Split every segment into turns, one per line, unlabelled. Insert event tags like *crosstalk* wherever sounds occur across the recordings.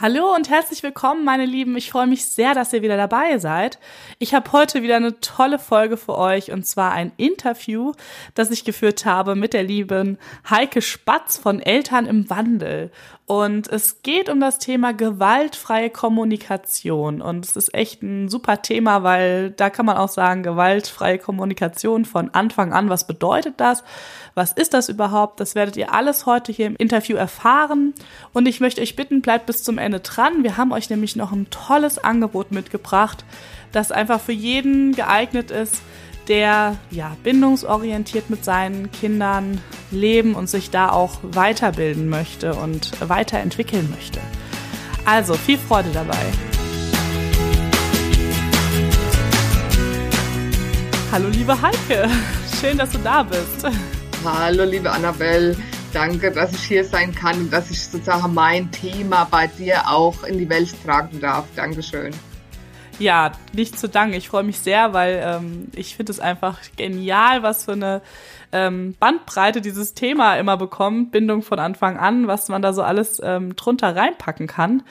Hallo und herzlich willkommen, meine Lieben. Ich freue mich sehr, dass ihr wieder dabei seid. Ich habe heute wieder eine tolle Folge für euch und zwar ein Interview, das ich geführt habe mit der lieben Heike Spatz von Eltern im Wandel. Und es geht um das Thema gewaltfreie Kommunikation. Und es ist echt ein super Thema, weil da kann man auch sagen, gewaltfreie Kommunikation von Anfang an. Was bedeutet das? Was ist das überhaupt? Das werdet ihr alles heute hier im Interview erfahren. Und ich möchte euch bitten, bleibt bis zum Ende dran. Wir haben euch nämlich noch ein tolles Angebot mitgebracht, das einfach für jeden geeignet ist, der ja bindungsorientiert mit seinen Kindern leben und sich da auch weiterbilden möchte und weiterentwickeln möchte. Also viel Freude dabei. Hallo liebe Heike, schön, dass du da bist.
Hallo liebe Annabelle, danke, dass ich hier sein kann und dass ich sozusagen mein Thema bei dir auch in die Welt tragen darf. Dankeschön.
Ja, nicht zu danken. Ich freue mich sehr, weil ähm, ich finde es einfach genial, was für eine ähm, Bandbreite dieses Thema immer bekommt. Bindung von Anfang an, was man da so alles ähm, drunter reinpacken kann.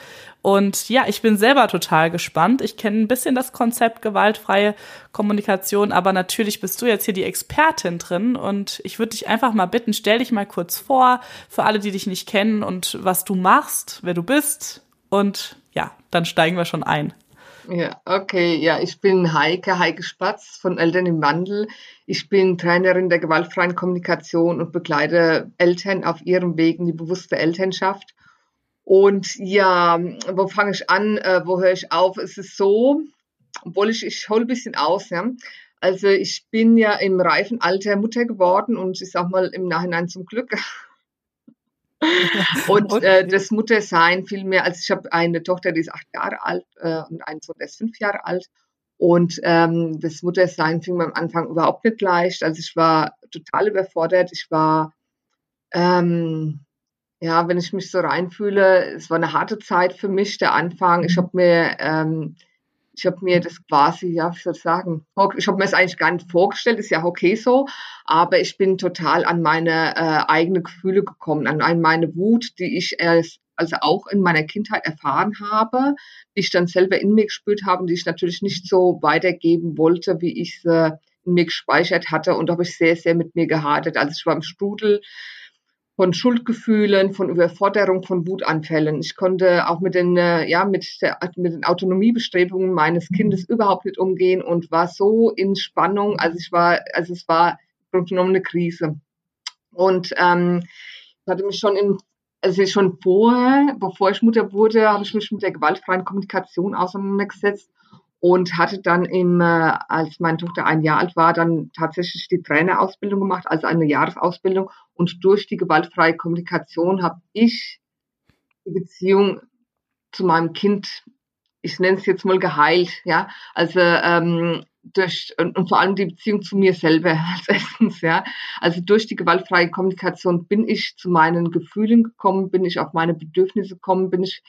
Und ja, ich bin selber total gespannt. Ich kenne ein bisschen das Konzept gewaltfreie Kommunikation, aber natürlich bist du jetzt hier die Expertin drin und ich würde dich einfach mal bitten, stell dich mal kurz vor für alle, die dich nicht kennen und was du machst, wer du bist und ja, dann steigen wir schon ein.
Ja, okay. Ja, ich bin Heike, Heike Spatz von Eltern im Wandel. Ich bin Trainerin der gewaltfreien Kommunikation und begleite Eltern auf ihrem Weg in die bewusste Elternschaft. Und ja, wo fange ich an? Äh, wo höre ich auf? Es ist so, obwohl ich, ich hole ein bisschen aus, ja. Also ich bin ja im reifen Alter Mutter geworden und ich sag mal im Nachhinein zum Glück. *laughs* und äh, das Muttersein fiel mir, also ich habe eine Tochter, die ist acht Jahre alt äh, und einen Sohn, der ist fünf Jahre alt. Und ähm, das Muttersein fing mir am Anfang überhaupt nicht leicht. Also ich war total überfordert. Ich war, ähm, ja, wenn ich mich so reinfühle, es war eine harte Zeit für mich, der Anfang. Ich habe mir ähm, ich habe mir das quasi, ja, wie soll ich sagen, ich habe mir das eigentlich gar nicht vorgestellt, ist ja okay so, aber ich bin total an meine äh, eigenen Gefühle gekommen, an, an meine Wut, die ich erst also auch in meiner Kindheit erfahren habe, die ich dann selber in mir gespürt habe und die ich natürlich nicht so weitergeben wollte, wie ich sie in mir gespeichert hatte. Und da habe ich sehr, sehr mit mir gehadert. Also ich war im Strudel von Schuldgefühlen, von Überforderung, von Wutanfällen. Ich konnte auch mit den, äh, ja, mit, der, mit den Autonomiebestrebungen meines Kindes überhaupt nicht umgehen und war so in Spannung. Also ich war, also es war genommen eine Krise. Und ähm, ich hatte mich schon in, also schon vorher, bevor ich Mutter wurde, habe ich mich mit der gewaltfreien Kommunikation auseinandergesetzt und hatte dann im, äh, als meine Tochter ein Jahr alt war, dann tatsächlich die Trainerausbildung gemacht, also eine Jahresausbildung. Und durch die gewaltfreie Kommunikation habe ich die Beziehung zu meinem Kind, ich nenne es jetzt mal geheilt, ja. Also ähm, durch und, und vor allem die Beziehung zu mir selber *laughs* als erstens, ja. Also durch die gewaltfreie Kommunikation bin ich zu meinen Gefühlen gekommen, bin ich auf meine Bedürfnisse gekommen, bin ich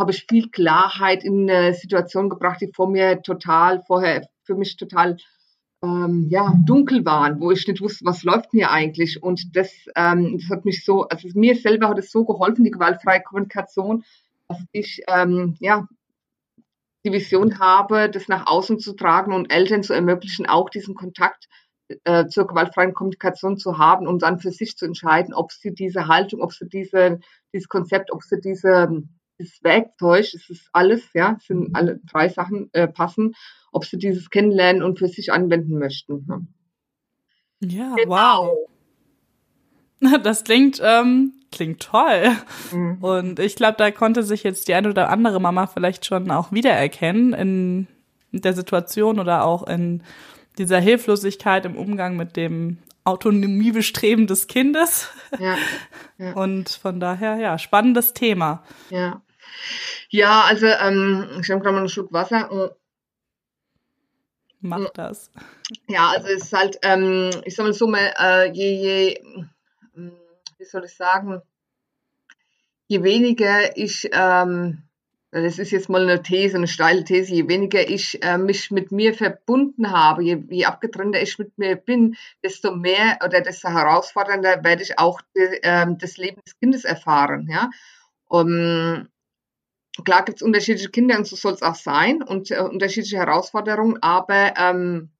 habe ich viel Klarheit in eine Situation gebracht, die vor mir total, vorher für mich total ähm, ja, dunkel waren, wo ich nicht wusste, was läuft mir eigentlich. Und das, ähm, das hat mich so, also mir selber hat es so geholfen, die gewaltfreie Kommunikation, dass ich ähm, ja, die Vision habe, das nach außen zu tragen und Eltern zu ermöglichen, auch diesen Kontakt äh, zur gewaltfreien Kommunikation zu haben, um dann für sich zu entscheiden, ob sie diese Haltung, ob sie diese, dieses Konzept, ob sie diese das Werkzeug, es ist alles, ja, es sind alle drei Sachen äh, passen, ob sie dieses kennenlernen und für sich anwenden möchten.
Ne? Ja, genau. wow. *laughs* Das klingt, ähm, klingt toll. Mhm. Und ich glaube, da konnte sich jetzt die eine oder andere Mama vielleicht schon auch wiedererkennen in der Situation oder auch in dieser Hilflosigkeit im Umgang mit dem Autonomiebestreben des Kindes. Ja, *laughs* ja. Und von daher, ja, spannendes Thema.
Ja. Ja, also ähm, ich nehme gerade mal einen Schluck Wasser.
Mach das.
Ja, also es ist halt, ähm, ich sag mal so, äh, je, je, hm, wie soll ich sagen, je weniger ich, ähm, das ist jetzt mal eine These, eine steile These, je weniger ich äh, mich mit mir verbunden habe, je, je abgetrennter ich mit mir bin, desto mehr oder desto herausfordernder werde ich auch de, äh, das Leben des Kindes erfahren, ja. Um, klar gibt es unterschiedliche Kinder und so soll es auch sein und äh, unterschiedliche Herausforderungen, aber ähm,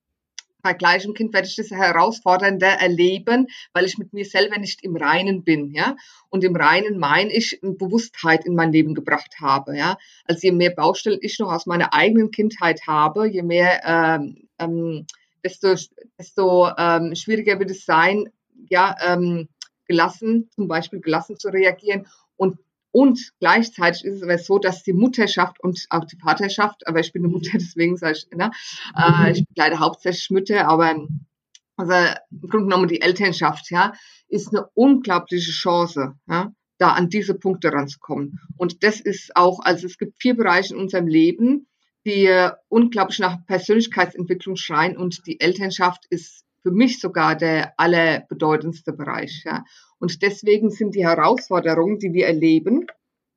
bei gleichem Kind werde ich das herausfordernder erleben, weil ich mit mir selber nicht im Reinen bin, ja. Und im Reinen meine ich Bewusstheit in mein Leben gebracht habe, ja. Also je mehr Baustellen ich noch aus meiner eigenen Kindheit habe, je mehr, ähm, ähm, desto, desto ähm, schwieriger wird es sein, ja, ähm, gelassen, zum Beispiel gelassen zu reagieren und und gleichzeitig ist es aber so, dass die Mutterschaft und auch die Vaterschaft, aber ich bin eine Mutter, deswegen sage ich, ne, äh, ich begleite hauptsächlich Mütter, aber also im Grunde genommen die Elternschaft, ja, ist eine unglaubliche Chance, ja, da an diese Punkte ranzukommen. Und das ist auch, also es gibt vier Bereiche in unserem Leben, die unglaublich nach Persönlichkeitsentwicklung schreien und die Elternschaft ist für mich sogar der allerbedeutendste Bereich. Ja. Und deswegen sind die Herausforderungen, die wir erleben,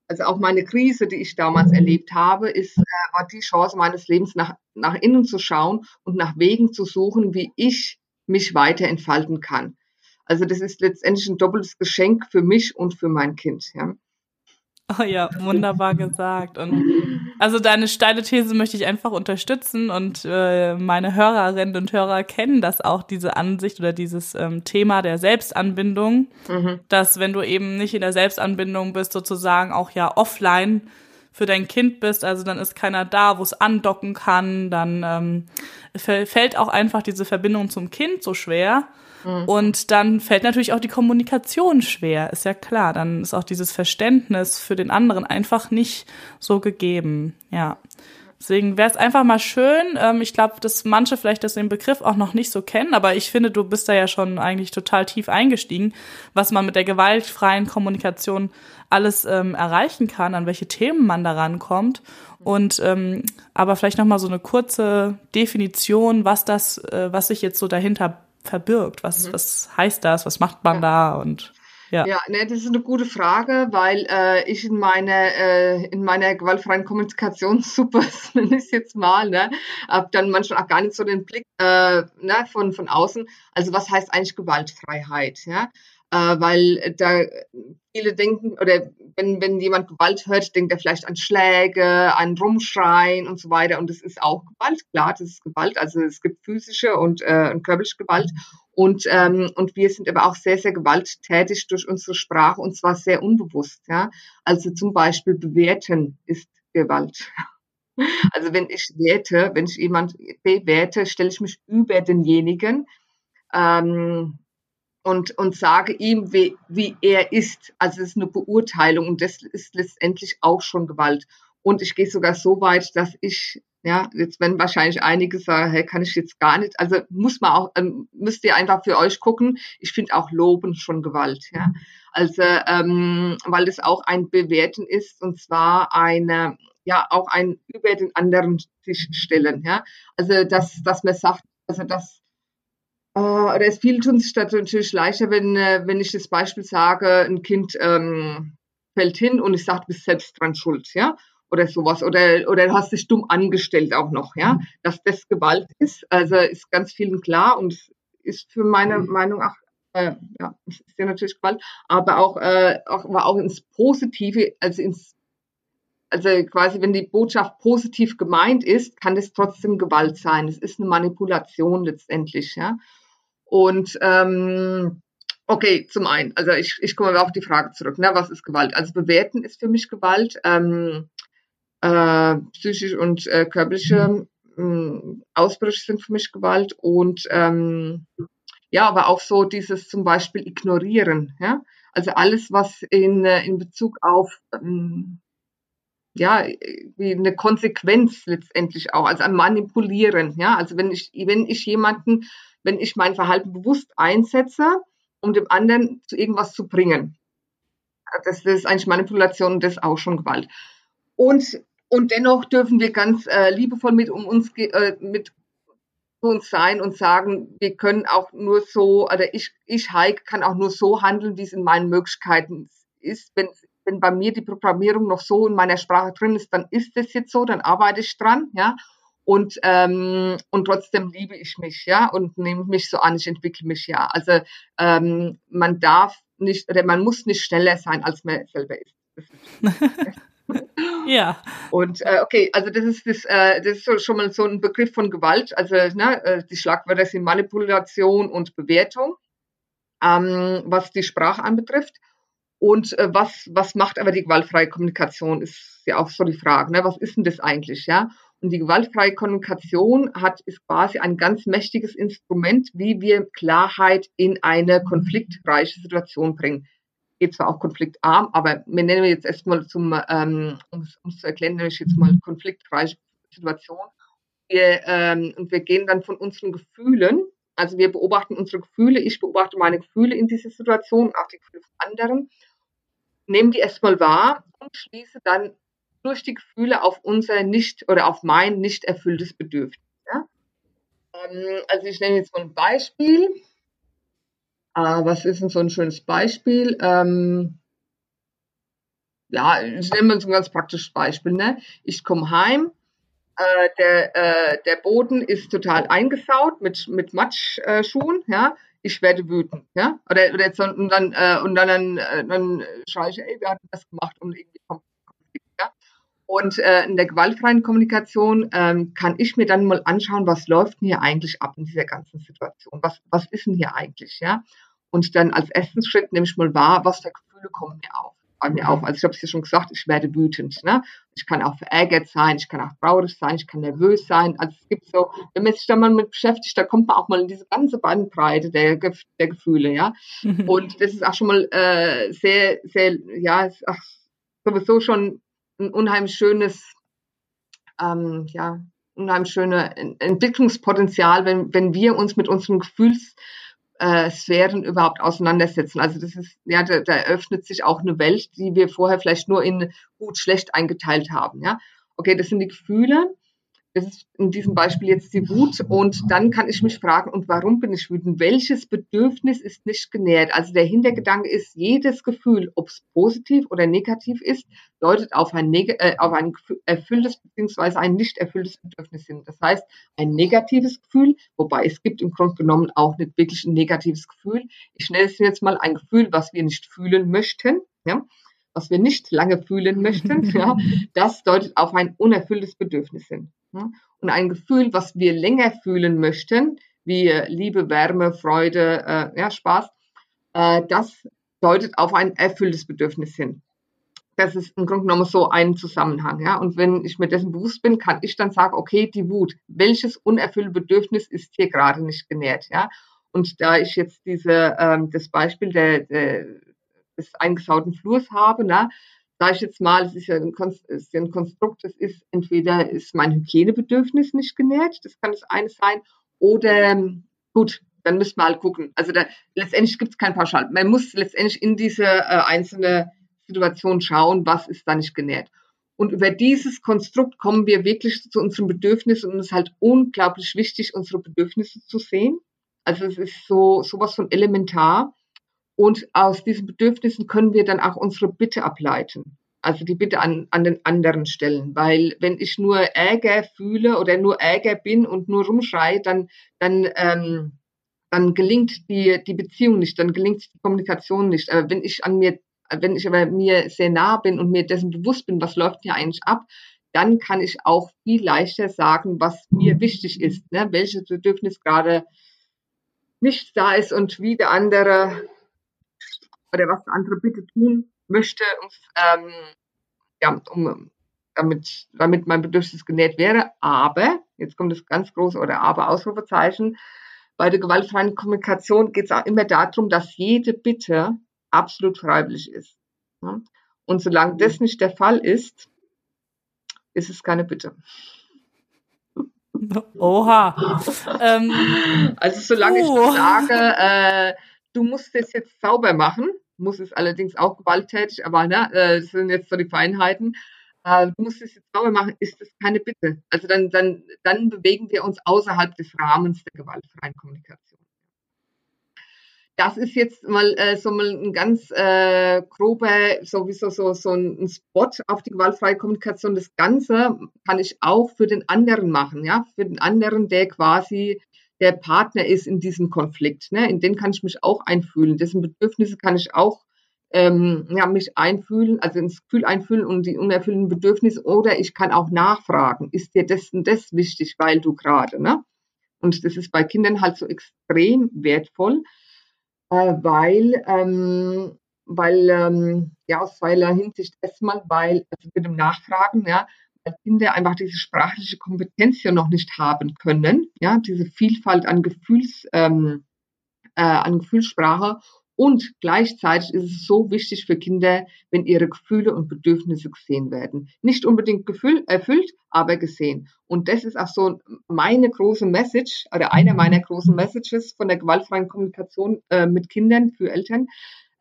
also auch meine Krise, die ich damals mhm. erlebt habe, ist, äh, war die Chance meines Lebens, nach, nach innen zu schauen und nach Wegen zu suchen, wie ich mich weiter entfalten kann. Also das ist letztendlich ein doppeltes Geschenk für mich und für mein Kind. Ja.
Oh *laughs* ja, wunderbar gesagt. Und also deine steile These möchte ich einfach unterstützen und äh, meine Hörerinnen und Hörer kennen das auch, diese Ansicht oder dieses ähm, Thema der Selbstanbindung, mhm. dass wenn du eben nicht in der Selbstanbindung bist, sozusagen auch ja offline für dein Kind bist, also dann ist keiner da, wo es andocken kann, dann ähm, fällt auch einfach diese Verbindung zum Kind so schwer. Mhm. Und dann fällt natürlich auch die Kommunikation schwer, ist ja klar. Dann ist auch dieses Verständnis für den anderen einfach nicht so gegeben. Ja. Deswegen wäre es einfach mal schön. Ähm, ich glaube, dass manche vielleicht das den Begriff auch noch nicht so kennen, aber ich finde, du bist da ja schon eigentlich total tief eingestiegen, was man mit der gewaltfreien Kommunikation alles ähm, erreichen kann, an welche Themen man da rankommt. Und ähm, aber vielleicht noch mal so eine kurze Definition, was das, äh, was sich jetzt so dahinter verbirgt? Was, mhm. was heißt das? Was macht man ja. da? Und
ja, ja ne, das ist eine gute Frage, weil äh, ich in meiner äh, in meiner gewaltfreien Kommunikationssuppe, *laughs* nenne ich es jetzt mal, ne, habe dann manchmal auch gar nicht so den Blick äh, ne, von von außen. Also was heißt eigentlich Gewaltfreiheit? Ja, äh, weil da viele denken, oder wenn, wenn jemand Gewalt hört, denkt er vielleicht an Schläge, an Rumschreien und so weiter. Und das ist auch Gewalt, klar, das ist Gewalt. Also es gibt physische und, äh, und körperliche Gewalt. Und, ähm, und wir sind aber auch sehr, sehr gewalttätig durch unsere Sprache und zwar sehr unbewusst. Ja? Also zum Beispiel bewerten ist Gewalt. *laughs* Also wenn ich werte, wenn ich jemand bewerte, stelle ich mich über denjenigen. Ähm, und, und sage ihm, wie, wie er ist. Also es ist eine Beurteilung und das ist letztendlich auch schon Gewalt. Und ich gehe sogar so weit, dass ich, ja, jetzt wenn wahrscheinlich einige sagen, hey, kann ich jetzt gar nicht. Also muss man auch, ähm, müsst ihr einfach für euch gucken. Ich finde auch Loben schon Gewalt, ja. Also, ähm, weil es auch ein Bewerten ist und zwar eine, ja, auch ein über den anderen sich stellen, ja. Also, dass, dass man sagt, also, dass äh, oder es sich das natürlich leichter, wenn, äh, wenn ich das Beispiel sage, ein Kind ähm, fällt hin und ich sage, du bist selbst dran schuld, ja, oder sowas, oder, oder du hast dich dumm angestellt auch noch, ja, mhm. dass das Gewalt ist, also ist ganz vielen klar und ist für meine mhm. Meinung auch, äh, ja, ist ja natürlich Gewalt, aber auch, äh, auch, aber auch ins Positive, also ins also quasi, wenn die Botschaft positiv gemeint ist, kann das trotzdem Gewalt sein. Es ist eine Manipulation letztendlich, ja. Und ähm, okay, zum einen, also ich, ich komme auf die Frage zurück, ne, was ist Gewalt? Also bewerten ist für mich Gewalt, ähm, äh, psychisch und äh, körperliche äh, Ausbrüche sind für mich Gewalt und ähm, ja, aber auch so dieses zum Beispiel ignorieren, ja. Also alles, was in, äh, in Bezug auf ähm, ja, wie eine Konsequenz letztendlich auch, also ein Manipulieren, ja. Also wenn ich, wenn ich jemanden wenn ich mein Verhalten bewusst einsetze, um dem anderen zu irgendwas zu bringen. Das, ist eigentlich Manipulation und das ist auch schon Gewalt. Und, und dennoch dürfen wir ganz äh, liebevoll mit um uns äh, mit uns sein und sagen, wir können auch nur so, oder ich, ich Heike kann auch nur so handeln, wie es in meinen Möglichkeiten ist. Wenn, wenn bei mir die Programmierung noch so in meiner Sprache drin ist, dann ist es jetzt so, dann arbeite ich dran, ja und ähm, und trotzdem liebe ich mich ja und nehme mich so an ich entwickle mich ja also ähm, man darf nicht oder man muss nicht schneller sein als man selber ist *laughs*
Ja.
Und äh, okay, also das ist das, äh, das ist so, schon mal so ein Begriff von Gewalt. Also ne, äh, die Schlagwörter sind Manipulation und Bewertung, ähm, was die Sprache anbetrifft. Und äh, was, was macht aber die gewaltfreie Kommunikation, ist ja auch so die Frage. Ne? Was ist denn das eigentlich, ja? Und die gewaltfreie Kommunikation hat, ist quasi ein ganz mächtiges Instrument, wie wir Klarheit in eine konfliktreiche Situation bringen. Geht zwar auch konfliktarm, aber wir nennen jetzt erstmal zum, ähm, um es zu erklären, nämlich jetzt mal konfliktreiche Situation. Wir, ähm, und wir gehen dann von unseren Gefühlen, also wir beobachten unsere Gefühle, ich beobachte meine Gefühle in dieser Situation, auch die Gefühle von anderen, nehmen die erstmal wahr und schließe dann durch die Gefühle auf unser nicht oder auf mein nicht erfülltes Bedürfnis. Ja? Ähm, also ich nenne jetzt mal ein Beispiel. Äh, was ist denn so ein schönes Beispiel? Ähm, ja, ich nehme mal so ein ganz praktisches Beispiel. Ne? Ich komme heim, äh, der, äh, der Boden ist total eingesaut mit, mit Matschschuhen, ja. Ich werde wütend, ja. Oder, oder jetzt, und dann, äh, und dann, dann, äh, dann schreie ich, ey, wir hatten das gemacht und irgendwie kommt und äh, in der gewaltfreien Kommunikation ähm, kann ich mir dann mal anschauen, was läuft denn hier eigentlich ab in dieser ganzen Situation? Was, was ist denn hier eigentlich, ja? Und dann als ersten Schritt nehme ich mal wahr, was für Gefühle kommen mir auf. Bei mir auf. Also ich habe es ja schon gesagt, ich werde wütend. Ne? Ich kann auch verärgert sein, ich kann auch traurig sein, ich kann nervös sein. Also es gibt so, wenn man sich da mal mit beschäftigt, da kommt man auch mal in diese ganze Bandbreite der, der Gefühle, ja. *laughs* Und das ist auch schon mal äh, sehr, sehr, ja, ist auch sowieso schon ein unheimlich schönes, ähm, ja, unheimlich schöne Entwicklungspotenzial, wenn, wenn wir uns mit unseren Gefühlssphären überhaupt auseinandersetzen. Also das ist, ja, da, da eröffnet sich auch eine Welt, die wir vorher vielleicht nur in gut, schlecht eingeteilt haben. Ja, okay, das sind die Gefühle das ist in diesem Beispiel jetzt die Wut. Und dann kann ich mich fragen, und warum bin ich wütend? Welches Bedürfnis ist nicht genährt? Also der Hintergedanke ist, jedes Gefühl, ob es positiv oder negativ ist, deutet auf ein, äh, auf ein erfülltes bzw. ein nicht erfülltes Bedürfnis hin. Das heißt, ein negatives Gefühl, wobei es gibt im Grunde genommen auch nicht wirklich ein negatives Gefühl. Ich nenne es jetzt mal ein Gefühl, was wir nicht fühlen möchten. Ja? was wir nicht lange fühlen möchten, *laughs* ja, das deutet auf ein unerfülltes Bedürfnis hin. Und ein Gefühl, was wir länger fühlen möchten, wie Liebe, Wärme, Freude, äh, ja, Spaß, äh, das deutet auf ein erfülltes Bedürfnis hin. Das ist im Grunde genommen so ein Zusammenhang. Ja? Und wenn ich mir dessen bewusst bin, kann ich dann sagen, okay, die Wut, welches unerfüllte Bedürfnis ist hier gerade nicht genährt? Ja? Und da ich jetzt diese, ähm, das Beispiel der, der, des eingesauten Flurs habe, na, sage ich jetzt mal, es ist ja ein, Konstrukt, das ist entweder ist mein Hygienebedürfnis nicht genährt, das kann das eine sein, oder gut, dann müssen wir halt gucken. Also da, letztendlich gibt es kein Pauschal. Man muss letztendlich in diese äh, einzelne Situation schauen, was ist da nicht genährt. Und über dieses Konstrukt kommen wir wirklich zu unseren Bedürfnissen und es ist halt unglaublich wichtig, unsere Bedürfnisse zu sehen. Also es ist so sowas von elementar. Und aus diesen Bedürfnissen können wir dann auch unsere Bitte ableiten. Also die Bitte an, an den anderen stellen. Weil wenn ich nur Ärger fühle oder nur Ärger bin und nur rumschreie, dann, dann, ähm, dann gelingt die, die Beziehung nicht, dann gelingt die Kommunikation nicht. Aber wenn ich an mir, wenn ich aber mir sehr nah bin und mir dessen bewusst bin, was läuft hier eigentlich ab, dann kann ich auch viel leichter sagen, was mir wichtig ist, ne? welches Bedürfnis gerade nicht da ist und wie der andere oder was der andere bitte tun möchte, ähm, ja, um, damit, damit mein Bedürfnis genährt wäre. Aber, jetzt kommt das ganz große oder aber Ausrufezeichen, bei der gewaltfreien Kommunikation geht es auch immer darum, dass jede Bitte absolut freiwillig ist. Ja? Und solange das nicht der Fall ist, ist es keine Bitte. *laughs*
Oha.
ähm, also solange uh. ich sage, äh, du musst das jetzt sauber machen, muss es allerdings auch gewalttätig, aber ne, äh, das sind jetzt so die Feinheiten. Äh, du musst es jetzt sauber machen, ist das keine Bitte. Also dann, dann, dann bewegen wir uns außerhalb des Rahmens der gewaltfreien Kommunikation. Das ist jetzt mal äh, so mal ein ganz äh, grober, sowieso so, so ein Spot auf die gewaltfreie Kommunikation. Das Ganze kann ich auch für den anderen machen, ja, für den anderen, der quasi der Partner ist in diesem Konflikt. Ne? In den kann ich mich auch einfühlen. Dessen Bedürfnisse kann ich auch ähm, ja, mich einfühlen, also ins Gefühl einfühlen und die unerfüllten Bedürfnisse. Oder ich kann auch nachfragen, ist dir das und das wichtig, weil du gerade, ne? Und das ist bei Kindern halt so extrem wertvoll, äh, weil, ähm, weil, ähm, ja, aus zweierlei Hinsicht erstmal, weil, also mit dem Nachfragen, ja, weil Kinder einfach diese sprachliche Kompetenz ja noch nicht haben können, ja, diese Vielfalt an Gefühls, ähm, äh, an Gefühlssprache und gleichzeitig ist es so wichtig für Kinder, wenn ihre Gefühle und Bedürfnisse gesehen werden. Nicht unbedingt gefühl, erfüllt, aber gesehen. Und das ist auch so meine große Message oder eine meiner großen Messages von der gewaltfreien Kommunikation äh, mit Kindern für Eltern,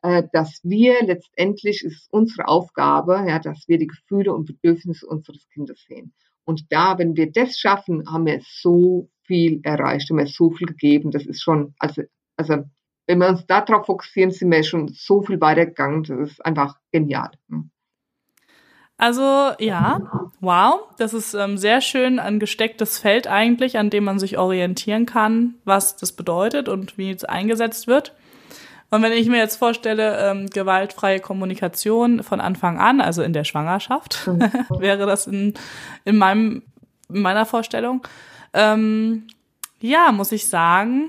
dass wir letztendlich ist unsere Aufgabe, ja, dass wir die Gefühle und Bedürfnisse unseres Kindes sehen. Und da, wenn wir das schaffen, haben wir so viel erreicht, haben wir so viel gegeben. Das ist schon, also, also wenn wir uns darauf fokussieren, sind wir schon so viel weitergegangen. Das ist einfach genial. Hm.
Also ja, wow, das ist ähm, sehr schön ein gestecktes Feld eigentlich, an dem man sich orientieren kann, was das bedeutet und wie es eingesetzt wird. Und wenn ich mir jetzt vorstelle, ähm, gewaltfreie Kommunikation von Anfang an, also in der Schwangerschaft, mhm. *laughs* wäre das in, in meinem in meiner Vorstellung. Ähm, ja, muss ich sagen,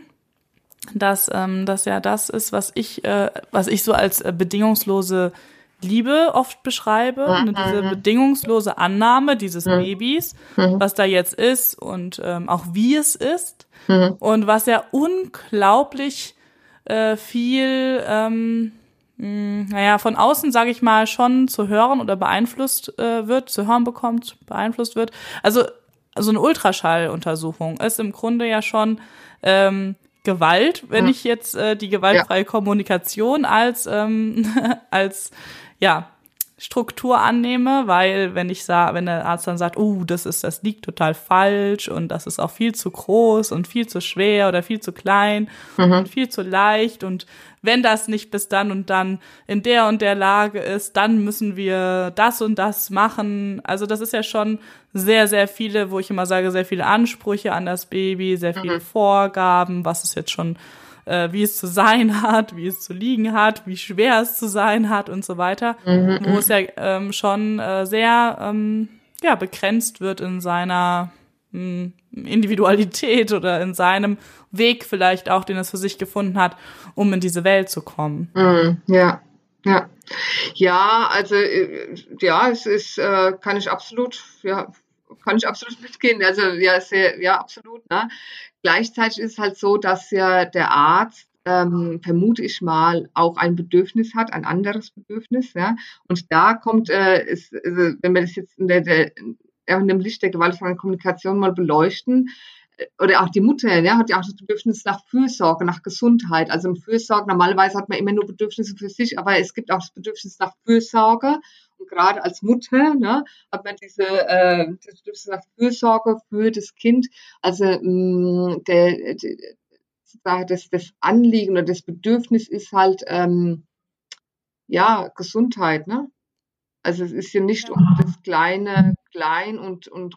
dass ähm, das ja das ist, was ich, äh, was ich so als äh, bedingungslose Liebe oft beschreibe, mhm. Ne, diese bedingungslose Annahme dieses mhm. Babys, mhm. was da jetzt ist und ähm, auch wie es ist mhm. und was ja unglaublich äh, viel, ähm, mh, hm, naja, von außen, sage ich mal, schon zu hören oder beeinflusst äh, wird, zu hören bekommt, beeinflusst wird. Also so eine Ultraschalluntersuchung ist im Grunde ja schon ähm, Gewalt, wenn ja. ich jetzt äh, die gewaltfreie ja. Kommunikation als ähm, *laughs* als ja Struktur annehme, weil wenn ich sage, wenn der Arzt dann sagt, oh, das ist, das liegt total falsch und das ist auch viel zu groß und viel zu schwer oder viel zu klein mhm. und viel zu leicht und wenn das nicht bis dann und dann in der und der Lage ist, dann müssen wir das und das machen. Also das ist ja schon sehr, sehr viele, wo ich immer sage, sehr viele Ansprüche an das Baby, sehr viele mhm. Vorgaben, was es jetzt schon äh, wie es zu sein hat, wie es zu liegen hat, wie schwer es zu sein hat und so weiter, mhm. wo es ja ähm, schon äh, sehr ähm, ja, begrenzt wird in seiner hm, Individualität oder in seinem Weg vielleicht auch, den es für sich gefunden hat, um in diese Welt zu kommen.
Mm, ja, ja. Ja, also äh, ja, es ist, äh, kann ich absolut, ja, kann ich absolut mitgehen. Also ja, sehr, ja, absolut. Ne? Gleichzeitig ist es halt so, dass ja der Arzt ähm, vermute ich mal, auch ein Bedürfnis hat, ein anderes Bedürfnis. Ja? Und da kommt, äh, ist, also, wenn wir das jetzt in der, der in dem Licht der gewaltfreien Kommunikation mal beleuchten, äh, oder auch die Mutter, ja, hat ja auch das Bedürfnis nach Fürsorge, nach Gesundheit. Also im Fürsorge, normalerweise hat man immer nur Bedürfnisse für sich, aber es gibt auch das Bedürfnis nach Fürsorge. Gerade als Mutter ne, hat man diese äh, das nach Fürsorge für das Kind. Also mh, mm, der, der, das, das Anliegen oder das Bedürfnis ist halt ähm, ja Gesundheit, ne? Also es ist ja nicht um das kleine Klein und, und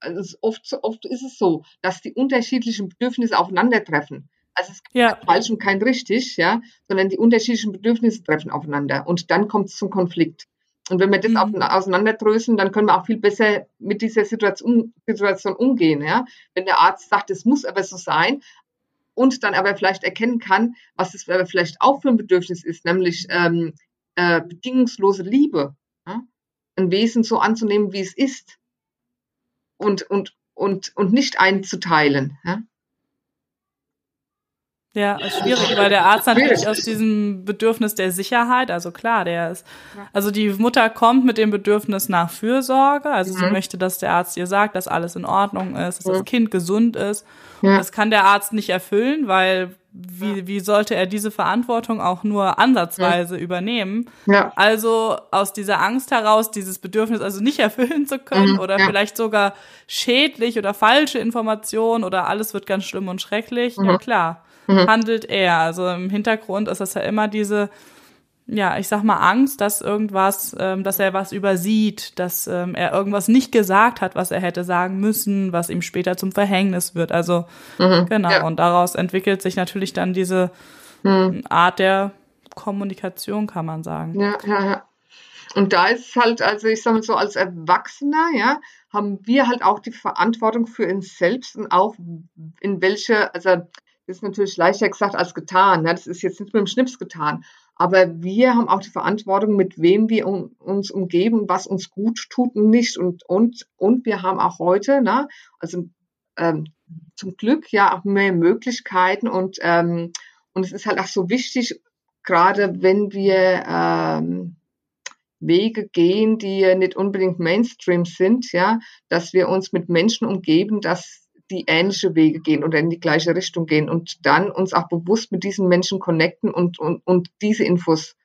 also oft, oft ist es so, dass die unterschiedlichen Bedürfnisse aufeinandertreffen. Also es gibt ja. kein falsch und kein richtig, ja, sondern die unterschiedlichen Bedürfnisse treffen aufeinander und dann kommt es zum Konflikt. Und wenn wir das mhm. auseinanderdröseln, dann können wir auch viel besser mit dieser Situation, Situation umgehen. Ja? Wenn der Arzt sagt, es muss aber so sein und dann aber vielleicht erkennen kann, was es aber vielleicht auch für ein Bedürfnis ist, nämlich ähm, äh, bedingungslose Liebe, ja? ein Wesen so anzunehmen, wie es ist und, und, und, und nicht einzuteilen. Ja?
Ja, ist schwierig, weil der Arzt natürlich aus diesem Bedürfnis der Sicherheit, also klar, der ist, also die Mutter kommt mit dem Bedürfnis nach Fürsorge, also mhm. sie möchte, dass der Arzt ihr sagt, dass alles in Ordnung ist, dass das Kind gesund ist. Ja. Das kann der Arzt nicht erfüllen, weil wie, wie sollte er diese Verantwortung auch nur ansatzweise ja. übernehmen? Ja. Also aus dieser Angst heraus, dieses Bedürfnis also nicht erfüllen zu können mhm. oder ja. vielleicht sogar schädlich oder falsche Informationen oder alles wird ganz schlimm und schrecklich, mhm. ja klar, mhm. handelt er. Also im Hintergrund ist das ja immer diese ja, ich sag mal Angst, dass irgendwas, ähm, dass er was übersieht, dass ähm, er irgendwas nicht gesagt hat, was er hätte sagen müssen, was ihm später zum Verhängnis wird. Also mhm, genau. Ja. Und daraus entwickelt sich natürlich dann diese mhm. Art der Kommunikation, kann man sagen.
Ja, ja, ja. Und da ist halt, also ich sage mal so, als Erwachsener, ja, haben wir halt auch die Verantwortung für uns selbst und auch in welche, also ist natürlich leichter gesagt als getan. Ja, das ist jetzt nicht mit dem Schnips getan. Aber wir haben auch die Verantwortung, mit wem wir um, uns umgeben, was uns gut tut und nicht. Und, und, und wir haben auch heute, ne, also ähm, zum Glück ja auch mehr Möglichkeiten und, ähm, und es ist halt auch so wichtig, gerade wenn wir ähm, Wege gehen, die nicht unbedingt Mainstream sind, ja, dass wir uns mit Menschen umgeben, dass die ähnliche Wege gehen oder in die gleiche Richtung gehen und dann uns auch bewusst mit diesen Menschen connecten und, und, und diese Infos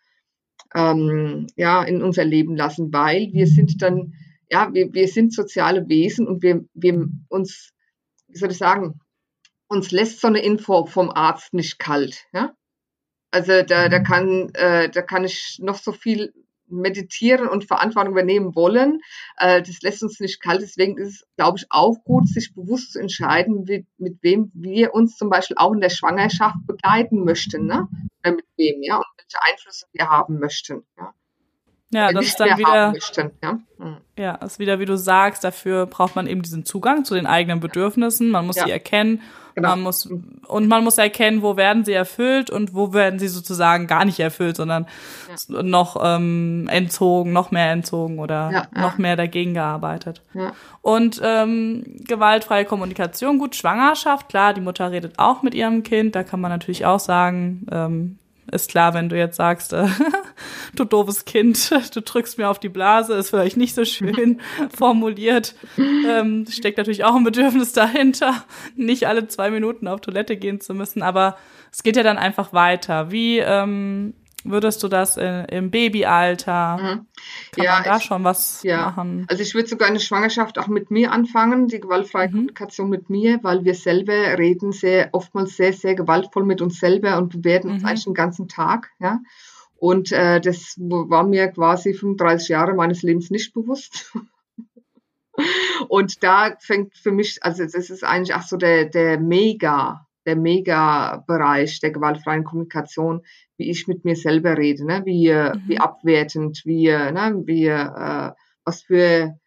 ähm, ja, in unser Leben lassen, weil wir sind dann, ja, wir, wir sind soziale Wesen und wir, wir uns, wie soll ich sagen, uns lässt so eine Info vom Arzt nicht kalt, ja. Also da, da kann, äh, da kann ich noch so viel meditieren und Verantwortung übernehmen wollen. Äh, das lässt uns nicht kalt. Deswegen ist es, glaube ich, auch gut, sich bewusst zu entscheiden, mit, mit wem wir uns zum Beispiel auch in der Schwangerschaft begleiten möchten, ne? Oder mit wem, ja, und welche Einflüsse wir haben möchten, ja.
Ja, das ist dann wieder, ja? Hm. ja, ist wieder, wie du sagst, dafür braucht man eben diesen Zugang zu den eigenen Bedürfnissen. Man muss ja. sie erkennen Genau. Man muss, und man muss erkennen, wo werden sie erfüllt und wo werden sie sozusagen gar nicht erfüllt, sondern ja. noch ähm, entzogen, noch mehr entzogen oder ja. noch mehr dagegen gearbeitet. Und ähm, gewaltfreie Kommunikation, gut, Schwangerschaft, klar, die Mutter redet auch mit ihrem Kind, da kann man natürlich auch sagen, ähm, ist klar, wenn du jetzt sagst, äh, *laughs* du doofes Kind, *laughs* du drückst mir auf die Blase, ist vielleicht nicht so schön *laughs* formuliert. Ähm, steckt natürlich auch ein Bedürfnis dahinter, nicht alle zwei Minuten auf Toilette gehen zu müssen, aber es geht ja dann einfach weiter. Wie ähm, würdest du das in, im Babyalter? Mhm. Kann ja, man da ich, schon was ja. machen?
Also ich würde sogar eine Schwangerschaft auch mit mir anfangen, die gewaltfreie mhm. Kommunikation mit mir, weil wir selber reden sehr oftmals sehr, sehr gewaltvoll mit uns selber und bewerten mhm. uns eigentlich den ganzen Tag. Ja. Und äh, das war mir quasi 35 Jahre meines Lebens nicht bewusst. *laughs* Und da fängt für mich, also das ist eigentlich auch so der, der Mega, der Mega-Bereich der gewaltfreien Kommunikation, wie ich mit mir selber rede, ne? wie, mhm. wie abwertend, wie, ne? wie äh, was für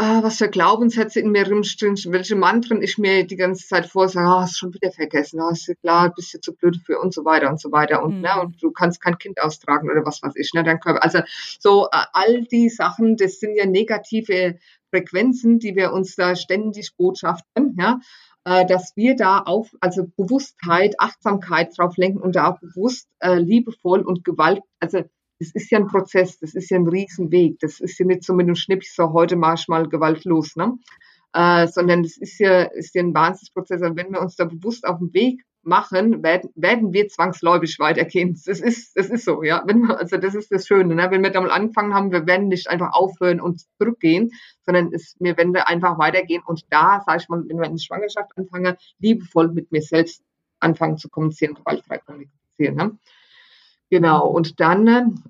äh, was für Glaubenssätze in mir rumstehen, welche Mantren ich mir die ganze Zeit vorsage, oh, hast schon wieder vergessen, oh, ist ja klar, bist du zu blöd für und so weiter und so weiter und, ne, mhm. ne, und du kannst kein Kind austragen oder was weiß ich, ne, dein Körper. Also so äh, all die Sachen, das sind ja negative Frequenzen, die wir uns da ständig botschaften, ja, äh, dass wir da auf, also Bewusstheit, Achtsamkeit drauf lenken und da auch bewusst äh, liebevoll und Gewalt, also das ist ja ein Prozess, das ist ja ein Riesenweg, das ist ja nicht so mit einem Schnips so heute marsch mal gewaltlos, ne? Äh, sondern das ist ja, ist ja ein Wahnsinnsprozess. Und wenn wir uns da bewusst auf den Weg machen, werden, werden wir zwangsläufig weitergehen. Das ist, das ist so, ja. Wenn wir, also das ist das Schöne, ne? Wenn wir da mal angefangen haben, wir werden nicht einfach aufhören und zurückgehen, sondern es, wir werden einfach weitergehen und da, sage ich mal, wenn wir in die Schwangerschaft anfangen, liebevoll mit mir selbst anfangen zu kommunizieren, gewaltfrei kommunizieren. Ne? Genau, und dann,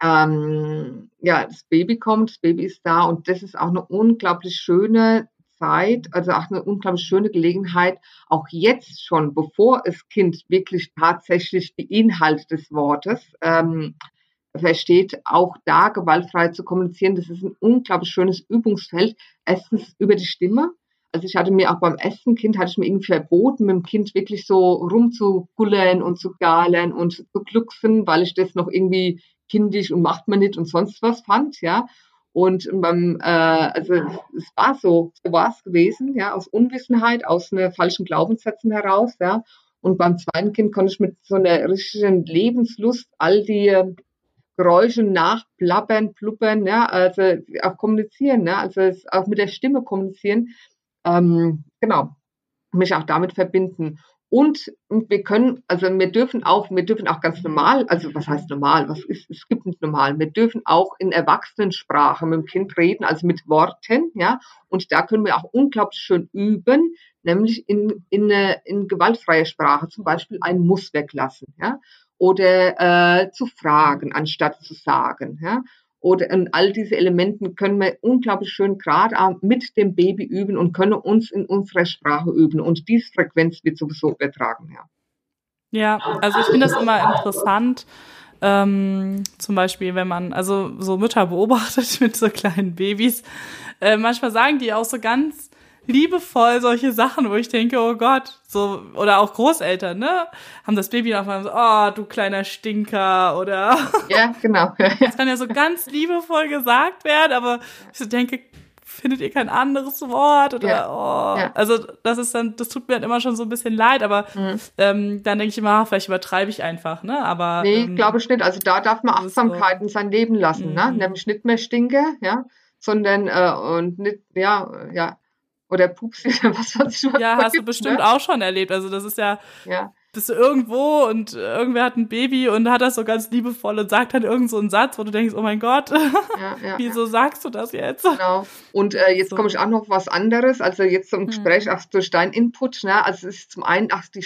ähm, ja, das Baby kommt, das Baby ist da und das ist auch eine unglaublich schöne Zeit, also auch eine unglaublich schöne Gelegenheit, auch jetzt schon, bevor das Kind wirklich tatsächlich die Inhalte des Wortes ähm, versteht, auch da gewaltfrei zu kommunizieren. Das ist ein unglaublich schönes Übungsfeld. Erstens über die Stimme, also ich hatte mir auch beim ersten Kind, hatte ich mir irgendwie verboten, mit dem Kind wirklich so rumzugullern und zu galen und zu glucksen, weil ich das noch irgendwie kindisch und macht man nicht und sonst was fand, ja. Und beim, äh, also es war so, so war es gewesen, ja, aus Unwissenheit, aus einer falschen Glaubenssätzen heraus, ja. Und beim zweiten Kind konnte ich mit so einer richtigen Lebenslust all die Geräusche nachplappern, pluppern, ja, also auch kommunizieren, ja, also auch mit der Stimme kommunizieren ähm, genau, mich auch damit verbinden. Und, wir können, also wir dürfen auch, wir dürfen auch ganz normal, also was heißt normal, was ist, es gibt nicht normal, wir dürfen auch in Erwachsenensprache mit dem Kind reden, also mit Worten, ja, und da können wir auch unglaublich schön üben, nämlich in, in, in gewaltfreie Sprache, zum Beispiel ein Muss weglassen, ja, oder äh, zu fragen, anstatt zu sagen, ja, oder in all diese Elementen können wir unglaublich schön gerade mit dem Baby üben und können uns in unserer Sprache üben. Und diese Frequenz wird sowieso übertragen, ja.
Ja, also ich finde das immer interessant. Ähm, zum Beispiel, wenn man also so Mütter beobachtet *laughs* mit so kleinen Babys, äh, manchmal sagen die auch so ganz liebevoll solche Sachen, wo ich denke, oh Gott, so, oder auch Großeltern, ne? Haben das Baby einmal so, oh, du kleiner Stinker, oder. *laughs*
Ja, genau. *laughs*
das kann ja so ganz liebevoll gesagt werden, aber ich so denke, findet ihr kein anderes Wort oder ja. oh. Ja. also das ist dann das tut mir dann immer schon so ein bisschen leid aber mhm. ähm, dann denke ich immer ach, vielleicht übertreibe ich einfach ne aber
nee ähm, glaube ich nicht also da darf man Achtsamkeit so. in sein Leben lassen ne? mhm. ne nämlich nicht mehr stinke ja sondern äh, und nicht ja ja oder Pups, *laughs* was weiß
ich was. Ja, hast du bestimmt ne? auch schon erlebt. Also das ist ja, ja. bist du irgendwo und irgendwer hat ein Baby und hat das so ganz liebevoll und sagt dann irgend so einen Satz, wo du denkst, oh mein Gott, ja, *laughs* ja, wieso sagst du das jetzt?
Genau. Und äh, jetzt so. komme ich auch noch was anderes. Also jetzt zum hm. Gespräch, hm. ach, durch deinen Input, ne? Also es ist zum einen, ach, die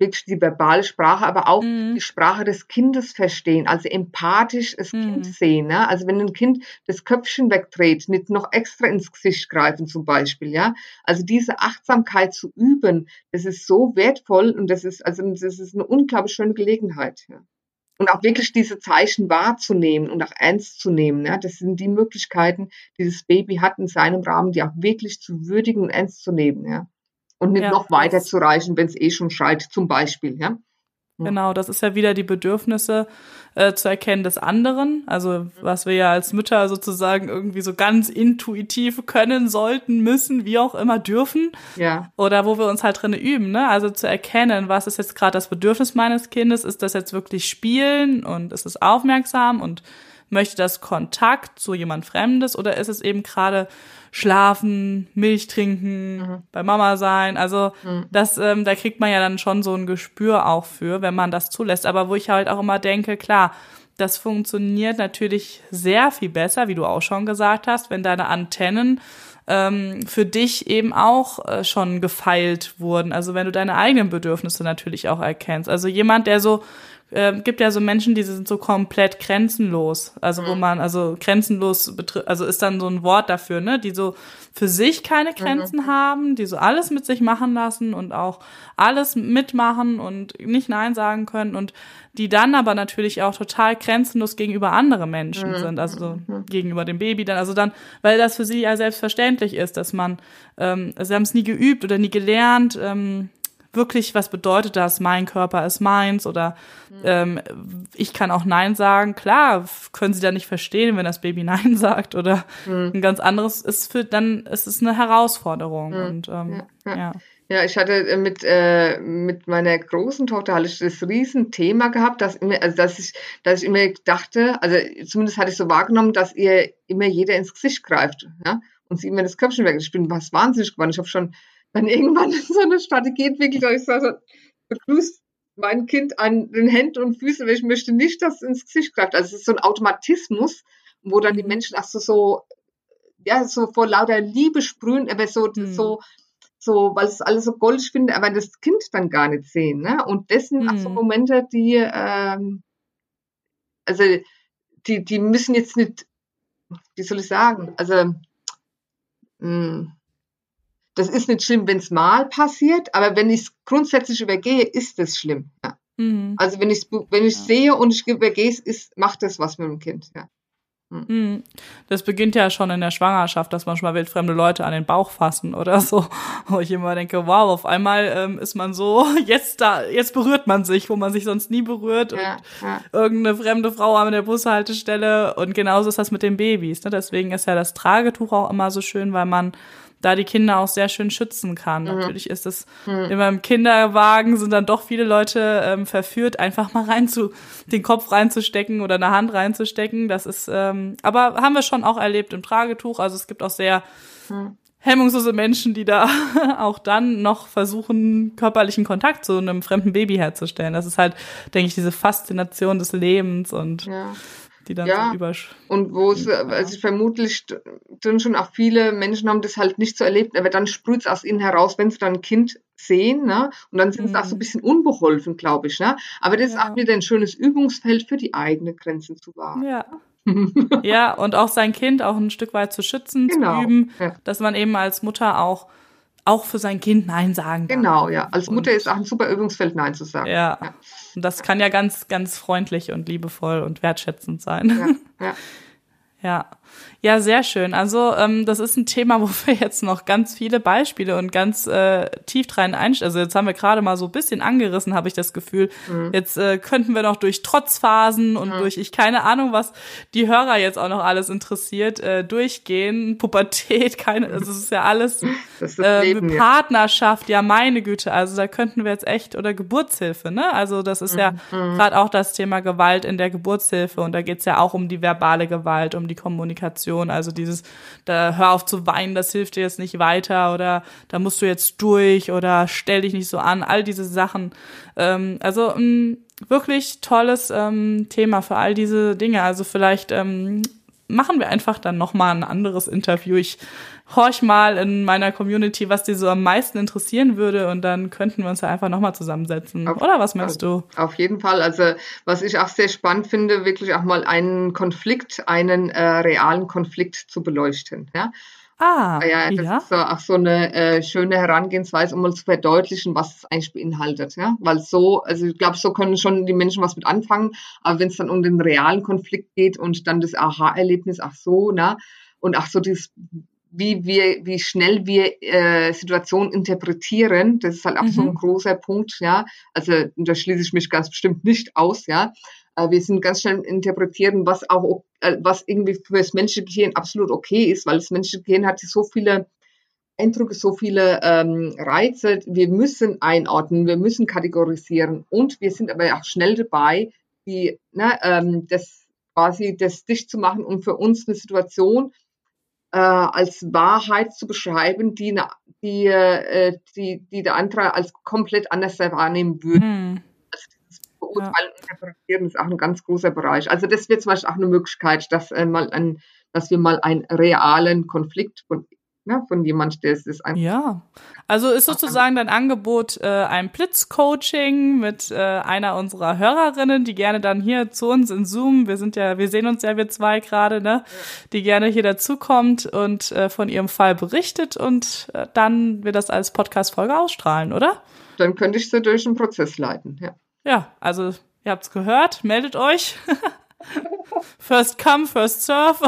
wirklich die verbale Sprache, aber auch mhm. die Sprache des Kindes verstehen, also empathisch das mhm. Kind sehen. Ne? Also wenn ein Kind das Köpfchen wegdreht, nicht noch extra ins Gesicht greifen zum Beispiel, ja. Also diese Achtsamkeit zu üben, das ist so wertvoll und das ist, also das ist eine unglaublich schöne Gelegenheit. Ja. Und auch wirklich diese Zeichen wahrzunehmen und auch ernst zu nehmen. Ja? Das sind die Möglichkeiten, die das Baby hat in seinem Rahmen, die auch wirklich zu würdigen und ernst zu nehmen. Ja und nicht ja, noch weiter zu reichen, wenn es eh schon schreit, zum Beispiel. Ja?
Genau, das ist ja wieder die Bedürfnisse äh, zu erkennen des anderen. Also was wir ja als Mütter sozusagen irgendwie so ganz intuitiv können sollten, müssen, wie auch immer dürfen. Ja. Oder wo wir uns halt drin üben, ne? Also zu erkennen, was ist jetzt gerade das Bedürfnis meines Kindes? Ist das jetzt wirklich Spielen und ist es aufmerksam und möchte das Kontakt zu jemand Fremdes oder ist es eben gerade schlafen, Milch trinken, mhm. bei Mama sein. Also mhm. das, ähm, da kriegt man ja dann schon so ein Gespür auch für, wenn man das zulässt. Aber wo ich halt auch immer denke, klar, das funktioniert natürlich sehr viel besser, wie du auch schon gesagt hast, wenn deine Antennen ähm, für dich eben auch äh, schon gefeilt wurden. Also wenn du deine eigenen Bedürfnisse natürlich auch erkennst. Also jemand, der so äh, gibt ja so Menschen, die sind so komplett grenzenlos. Also wo mhm. man, also grenzenlos betrifft, also ist dann so ein Wort dafür, ne, die so für sich keine Grenzen mhm. haben, die so alles mit sich machen lassen und auch alles mitmachen und nicht Nein sagen können und die dann aber natürlich auch total grenzenlos gegenüber anderen Menschen mhm. sind, also so mhm. gegenüber dem Baby dann, also dann, weil das für sie ja selbstverständlich ist, dass man, ähm, sie haben es nie geübt oder nie gelernt, ähm, wirklich, was bedeutet das, mein Körper ist meins oder ähm, ich kann auch Nein sagen. Klar, können sie da nicht verstehen, wenn das Baby *laughs* Nein sagt oder mhm. ein ganz anderes ist für dann ist es eine Herausforderung mhm. und ähm, ja. ja.
Ja, ich hatte äh, mit, äh, mit meiner großen Tochter hatte ich das Riesenthema gehabt, dass immer, also dass ich, dass ich immer dachte, also zumindest hatte ich so wahrgenommen, dass ihr immer jeder ins Gesicht greift, ja, und sie immer das Köpfchen weg. Ich bin was wahnsinnig geworden. Ich habe schon dann irgendwann *laughs* so eine Strategie entwickelt, dass ich sage, begrüßt mein Kind an den Händen und Füßen, weil ich möchte nicht, dass es ins Gesicht greift. Also es ist so ein Automatismus, wo dann die mhm. Menschen ach so, so ja, so vor lauter Liebe sprühen, aber so, mhm. so, so, weil es alles so goldig finde, aber das Kind dann gar nicht sehen. Ne? Und das sind mhm. so Momente, die, ähm, also die, die müssen jetzt nicht, wie soll ich sagen, also mh, hm, das ist nicht schlimm, wenn es mal passiert, aber wenn ich es grundsätzlich übergehe, ist es schlimm. Ja. Mhm. Also wenn ich wenn ich ja. sehe und ich übergehe es, macht das was mit dem Kind. Ja.
Hm. Mhm. Das beginnt ja schon in der Schwangerschaft, dass manchmal wildfremde Leute an den Bauch fassen oder so. *laughs* Wo ich immer denke, wow, auf einmal ähm, ist man so, *laughs* jetzt da, jetzt berührt man sich, wo man sich sonst nie berührt. Ja, und ja. irgendeine fremde Frau an der Bushaltestelle. Und genauso ist das mit den Babys. Ne? Deswegen ist ja das Tragetuch auch immer so schön, weil man da die Kinder auch sehr schön schützen kann. Mhm. Natürlich ist es mhm. immer im Kinderwagen sind dann doch viele Leute ähm, verführt, einfach mal rein zu den Kopf reinzustecken oder eine Hand reinzustecken. Das ist, ähm, aber haben wir schon auch erlebt im Tragetuch. Also es gibt auch sehr mhm. hemmungslose Menschen, die da *laughs* auch dann noch versuchen, körperlichen Kontakt zu einem fremden Baby herzustellen. Das ist halt, denke ich, diese Faszination des Lebens und ja die dann ja, so übersch.
Und wo es, also vermutlich drin schon auch viele Menschen haben das halt nicht so erlebt, aber dann sprüht es aus ihnen heraus, wenn sie dann ein Kind sehen, ne? Und dann sind mhm. sie auch so ein mhm. bisschen unbeholfen, glaube ich, ne? Aber das ja. ist auch wieder ein schönes Übungsfeld für die eigene Grenzen zu wahren.
Ja. *laughs* ja, und auch sein Kind auch ein Stück weit zu schützen, genau. zu üben, ja. dass man eben als Mutter auch auch für sein Kind Nein sagen
kann. Genau, ja. Als Mutter und, ist auch ein super Übungsfeld, Nein zu sagen.
Ja. ja. Und das kann ja ganz, ganz freundlich und liebevoll und wertschätzend sein. Ja, ja. *laughs* Ja, ja, sehr schön. Also ähm, das ist ein Thema, *laughs* wo wir jetzt noch ganz viele Beispiele und ganz äh, tief rein einstellen. Also jetzt haben wir gerade mal so ein bisschen angerissen, habe ich das Gefühl. Mhm. Jetzt äh, könnten wir noch durch Trotzphasen und mhm. durch ich keine Ahnung, was die Hörer jetzt auch noch alles interessiert, äh, durchgehen. Pubertät, keine, *laughs* also es ist ja alles ist äh, Partnerschaft, ja. ja meine Güte. Also da könnten wir jetzt echt oder Geburtshilfe, ne? Also das ist mhm. ja mhm. gerade auch das Thema Gewalt in der Geburtshilfe und da geht's ja auch um die verbale Gewalt, um die Kommunikation, also dieses, da hör auf zu weinen, das hilft dir jetzt nicht weiter oder da musst du jetzt durch oder stell dich nicht so an, all diese Sachen. Ähm, also ein wirklich tolles ähm, Thema für all diese Dinge. Also vielleicht ähm, machen wir einfach dann nochmal ein anderes Interview. Ich horch mal in meiner Community, was die so am meisten interessieren würde und dann könnten wir uns ja einfach nochmal zusammensetzen. Auf, Oder was meinst du?
Auf jeden Fall. Also was ich auch sehr spannend finde, wirklich auch mal einen Konflikt, einen äh, realen Konflikt zu beleuchten. Ja?
Ah,
ja, das ja. ist so, auch so eine äh, schöne Herangehensweise, um mal zu verdeutlichen, was es eigentlich beinhaltet. Ja? Weil so, also ich glaube, so können schon die Menschen was mit anfangen, aber wenn es dann um den realen Konflikt geht und dann das Aha-Erlebnis, ach so, na, und ach so dieses wie wir, wie schnell wir äh, Situationen interpretieren, das ist halt auch mhm. so ein mhm. großer Punkt, ja. Also da schließe ich mich ganz bestimmt nicht aus, ja. Äh, wir sind ganz schnell interpretieren, was auch, äh, was irgendwie für das menschliche Gehirn absolut okay ist, weil das menschliche Gehirn hat so viele Eindrücke, so viele ähm, Reize. Wir müssen einordnen, wir müssen kategorisieren und wir sind aber auch schnell dabei, die, ne, ähm, das quasi das dicht zu machen und für uns eine Situation äh, als Wahrheit zu beschreiben, die, die, äh, die, die der andere als komplett anders wahrnehmen würde. Hm. Also das Beurteilen ja. Interpretieren ist auch ein ganz großer Bereich. Also das wäre zum Beispiel auch eine Möglichkeit, dass, äh, mal ein, dass wir mal einen realen Konflikt von ne, von jemand, der es ist.
Ja, also ist sozusagen dein Angebot äh, ein Blitzcoaching mit äh, einer unserer Hörerinnen, die gerne dann hier zu uns in Zoom, wir sind ja, wir sehen uns ja wir zwei gerade, ne, die gerne hier dazukommt und äh, von ihrem Fall berichtet und äh, dann wir das als Podcast-Folge ausstrahlen, oder?
Dann könnte ich sie durch den Prozess leiten, ja.
Ja, also ihr habt's gehört, meldet euch. *laughs* First come, first serve,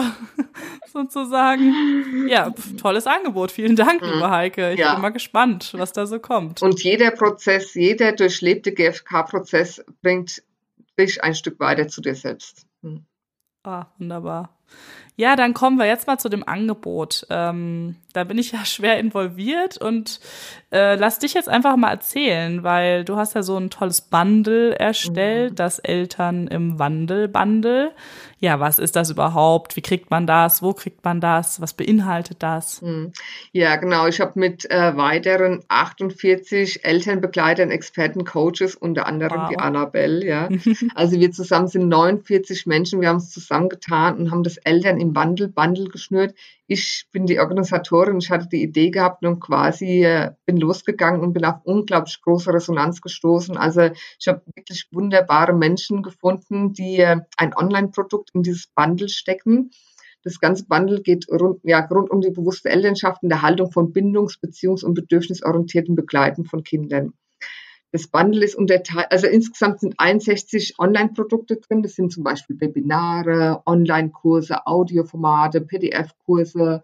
*laughs* sozusagen. Ja, tolles Angebot. Vielen Dank, liebe mhm. Heike. Ich ja. bin mal gespannt, was da so kommt.
Und jeder Prozess, jeder durchlebte GFK-Prozess bringt dich ein Stück weiter zu dir selbst.
Mhm. Ah, wunderbar. Ja, dann kommen wir jetzt mal zu dem Angebot. Ähm, da bin ich ja *laughs* schwer involviert und äh, lass dich jetzt einfach mal erzählen, weil du hast ja so ein tolles Bundle erstellt, mhm. das Eltern im Wandel Bundle. Ja, was ist das überhaupt? Wie kriegt man das? Wo kriegt man das? Was beinhaltet das? Mhm.
Ja, genau. Ich habe mit äh, weiteren 48 Elternbegleitern, Experten, Coaches, unter anderem wow. die Annabelle, ja. *laughs* also wir zusammen sind 49 Menschen. Wir haben es zusammengetan und haben das Eltern im Wandel Bundle geschnürt ich bin die Organisatorin, ich hatte die Idee gehabt und quasi äh, bin losgegangen und bin auf unglaublich große Resonanz gestoßen. Also ich habe wirklich wunderbare Menschen gefunden, die äh, ein Online-Produkt in dieses Bundle stecken. Das ganze Bundle geht rund, ja, rund um die bewusste Elternschaft und der Haltung von bindungs-, beziehungs- und bedürfnisorientierten Begleiten von Kindern. Das Bundle ist unterteilt, also insgesamt sind 61 Online-Produkte drin. Das sind zum Beispiel Webinare, Online-Kurse, Audioformate, PDF-Kurse,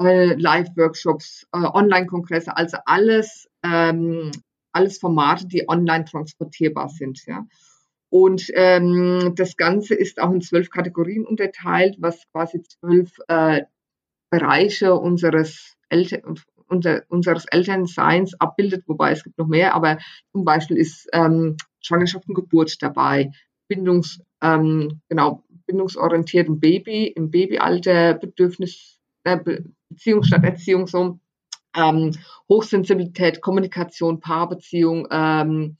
äh, Live-Workshops, äh, Online-Kongresse, also alles, ähm, alles Formate, die online transportierbar sind. Ja. Und ähm, das Ganze ist auch in zwölf Kategorien unterteilt, was quasi zwölf äh, Bereiche unseres unser, unseres Elternseins abbildet, wobei es gibt noch mehr, aber zum Beispiel ist ähm, Schwangerschaft und Geburt dabei, Bindungs, ähm, genau, bindungsorientierten Baby, im Babyalter, Bedürfnis, äh, Beziehung statt Erziehung, so, ähm, Hochsensibilität, Kommunikation, Paarbeziehung, ähm,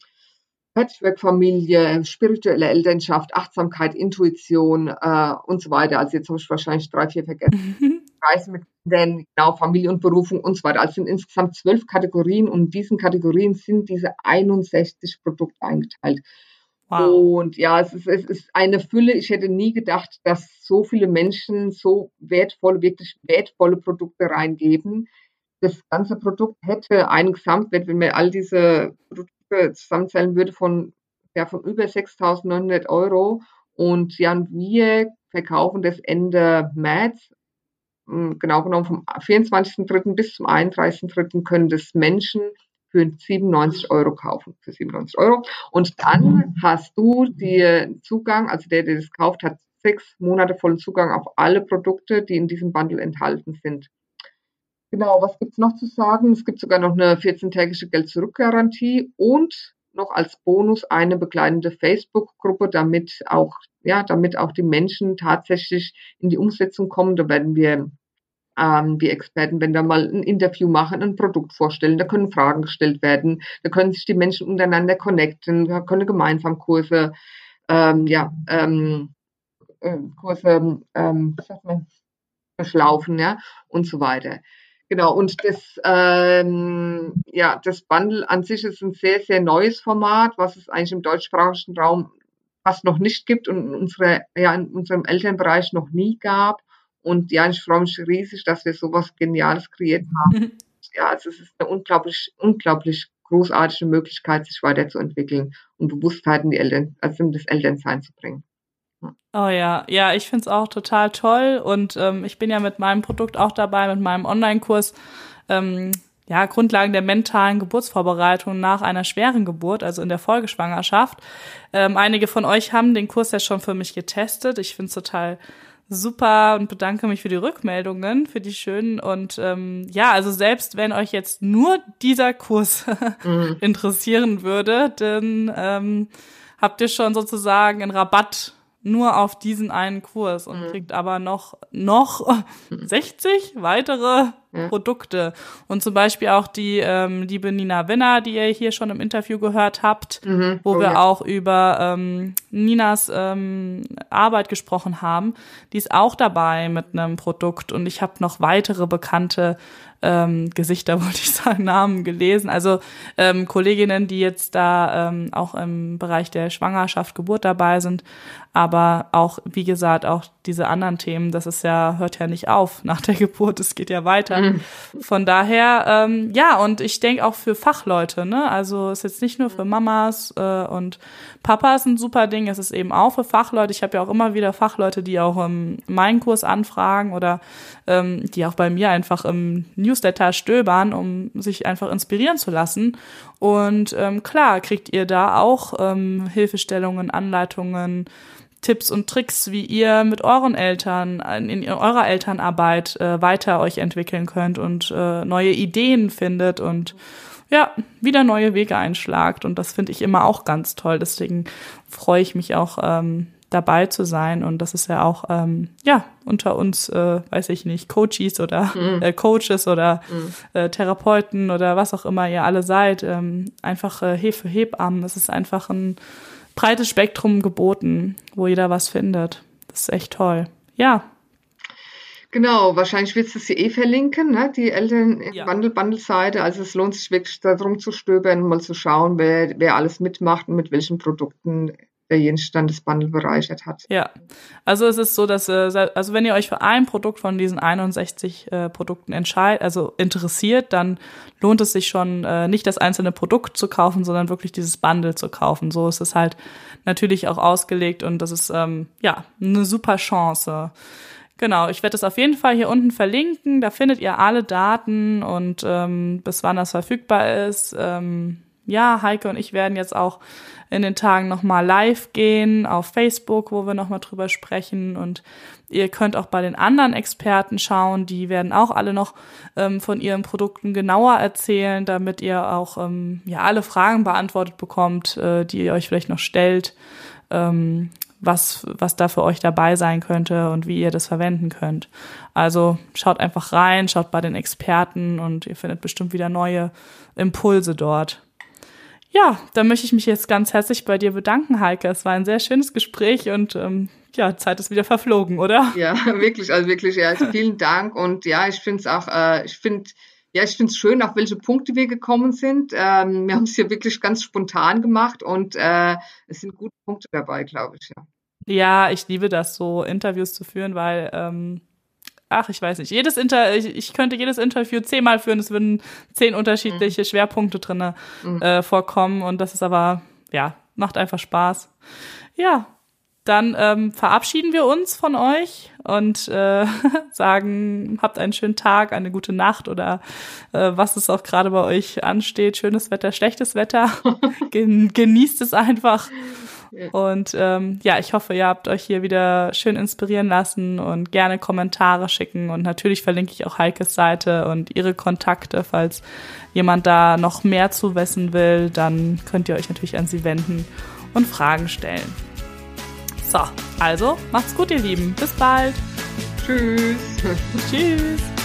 Patchwork-Familie, spirituelle Elternschaft, Achtsamkeit, Intuition äh, und so weiter. Also jetzt habe ich wahrscheinlich drei, vier vergessen. *laughs* Reisen mit Kindern, genau, Familie und Berufung und so weiter. Also sind insgesamt zwölf Kategorien und in diesen Kategorien sind diese 61 Produkte eingeteilt. Wow. Und ja, es ist, es ist eine Fülle. Ich hätte nie gedacht, dass so viele Menschen so wertvolle, wirklich wertvolle Produkte reingeben, das ganze Produkt hätte einen Gesamtwert, wenn wir all diese Produkte zusammenzählen würde, von, ja, von über 6.900 Euro. Und ja, wir verkaufen das Ende März, genau genommen vom 24.3. bis zum 31.3. können das Menschen für 97 Euro kaufen, für 97 Euro. Und dann hast du die Zugang, also der, der das kauft, hat sechs Monate vollen Zugang auf alle Produkte, die in diesem Bundle enthalten sind. Genau, was gibt's noch zu sagen? Es gibt sogar noch eine 14-tägige Geld-Zurück-Garantie und noch als Bonus eine begleitende Facebook-Gruppe, damit auch, ja, damit auch die Menschen tatsächlich in die Umsetzung kommen. Da werden wir ähm, die Experten, wenn da mal ein Interview machen, ein Produkt vorstellen, da können Fragen gestellt werden, da können sich die Menschen untereinander connecten, da können gemeinsam Kurse, ähm, ja, ähm, äh, Kurse, ähm, was sagt man, beschlaufen, ja, und so weiter. Genau, und das, ähm, ja, das Bundle an sich ist ein sehr, sehr neues Format, was es eigentlich im deutschsprachigen Raum fast noch nicht gibt und in, unsere, ja, in unserem Elternbereich noch nie gab. Und ja, ich freue mich riesig, dass wir sowas Geniales kreiert haben. *laughs* Ja, also es ist eine unglaublich, unglaublich großartige Möglichkeit, sich weiterzuentwickeln und Bewusstheit in die Eltern, also in das Elternsein zu bringen.
Oh ja, ja, ich find's auch total toll und ähm, ich bin ja mit meinem Produkt auch dabei, mit meinem Online-Kurs, ähm, ja, Grundlagen der mentalen Geburtsvorbereitung nach einer schweren Geburt, also in der Folgeschwangerschaft. Ähm, einige von euch haben den Kurs ja schon für mich getestet. Ich find's total super und bedanke mich für die Rückmeldungen, für die schönen. Und ähm, ja, also selbst wenn euch jetzt nur dieser Kurs *laughs* mhm. interessieren würde, dann ähm, habt ihr schon sozusagen einen Rabatt nur auf diesen einen Kurs und mhm. kriegt aber noch, noch *laughs* 60 weitere ja. Produkte. Und zum Beispiel auch die ähm, liebe Nina Winner, die ihr hier schon im Interview gehört habt, mhm. wo oh, wir ja. auch über ähm, Ninas ähm, Arbeit gesprochen haben. Die ist auch dabei mit einem Produkt und ich habe noch weitere bekannte ähm, Gesichter, *laughs* wollte ich sagen, Namen gelesen. Also ähm, Kolleginnen, die jetzt da ähm, auch im Bereich der Schwangerschaft, Geburt dabei sind, aber auch, wie gesagt, auch diese anderen Themen, das ist ja, hört ja nicht auf nach der Geburt, es geht ja weiter. Mhm. Von daher, ähm, ja, und ich denke auch für Fachleute, ne? Also ist jetzt nicht nur für Mamas äh, und Papas ein super Ding, es ist eben auch für Fachleute. Ich habe ja auch immer wieder Fachleute, die auch ähm, meinen Kurs anfragen oder ähm, die auch bei mir einfach im Newsletter stöbern, um sich einfach inspirieren zu lassen. Und ähm, klar, kriegt ihr da auch ähm, Hilfestellungen, Anleitungen, Tipps und Tricks, wie ihr mit euren Eltern in, eurer Elternarbeit äh, weiter euch entwickeln könnt und äh, neue Ideen findet und ja, wieder neue Wege einschlagt. Und das finde ich immer auch ganz toll. Deswegen freue ich mich auch ähm, dabei zu sein. Und das ist ja auch, ähm, ja, unter uns, äh, weiß ich nicht, Coaches oder mhm. äh, Coaches oder mhm. äh, Therapeuten oder was auch immer ihr alle seid, ähm, einfach äh, Hefe Hebammen. Es ist einfach ein breites Spektrum geboten, wo jeder was findet. Das ist echt toll. Ja.
Genau, wahrscheinlich willst du sie eh verlinken, ne? die Eltern ja. Bundle Bundle Seite. Also es lohnt sich wirklich darum zu stöbern, mal zu schauen, wer, wer alles mitmacht und mit welchen Produkten der Bundle bereichert hat.
Ja, also es ist so, dass, äh, also wenn ihr euch für ein Produkt von diesen 61 äh, Produkten entscheidet, also interessiert, dann lohnt es sich schon, äh, nicht das einzelne Produkt zu kaufen, sondern wirklich dieses Bundle zu kaufen. So ist es halt natürlich auch ausgelegt und das ist, ähm, ja, eine super Chance. Genau, ich werde das auf jeden Fall hier unten verlinken. Da findet ihr alle Daten und ähm, bis wann das verfügbar ist. Ähm, ja, Heike und ich werden jetzt auch in den Tagen nochmal live gehen auf Facebook, wo wir nochmal drüber sprechen. Und ihr könnt auch bei den anderen Experten schauen, die werden auch alle noch ähm, von ihren Produkten genauer erzählen, damit ihr auch ähm, ja alle Fragen beantwortet bekommt, äh, die ihr euch vielleicht noch stellt. Ähm, was, was da für euch dabei sein könnte und wie ihr das verwenden könnt. Also schaut einfach rein, schaut bei den Experten und ihr findet bestimmt wieder neue Impulse dort. Ja, dann möchte ich mich jetzt ganz herzlich bei dir bedanken, Heike. Es war ein sehr schönes Gespräch und ähm, ja, Zeit ist wieder verflogen, oder?
Ja, *laughs* wirklich, also wirklich, ja, also vielen Dank und ja, ich finde es auch, äh, ich finde, ja, ich finde es schön, auf welche Punkte wir gekommen sind. Ähm, wir haben es hier wirklich ganz spontan gemacht und äh, es sind gute Punkte dabei, glaube ich, ja.
Ja, ich liebe das, so Interviews zu führen, weil ähm, ach, ich weiß nicht, jedes Inter, ich, ich könnte jedes Interview zehnmal führen, es würden zehn unterschiedliche mhm. Schwerpunkte drinne mhm. äh, vorkommen und das ist aber, ja, macht einfach Spaß. Ja, dann ähm, verabschieden wir uns von euch und äh, *laughs* sagen, habt einen schönen Tag, eine gute Nacht oder äh, was es auch gerade bei euch ansteht. Schönes Wetter, schlechtes Wetter. *laughs* Gen genießt es einfach. Und ähm, ja, ich hoffe, ihr habt euch hier wieder schön inspirieren lassen und gerne Kommentare schicken. Und natürlich verlinke ich auch Heikes Seite und ihre Kontakte, falls jemand da noch mehr zu wissen will, dann könnt ihr euch natürlich an sie wenden und Fragen stellen. So, also macht's gut, ihr Lieben. Bis bald.
Tschüss.
Tschüss.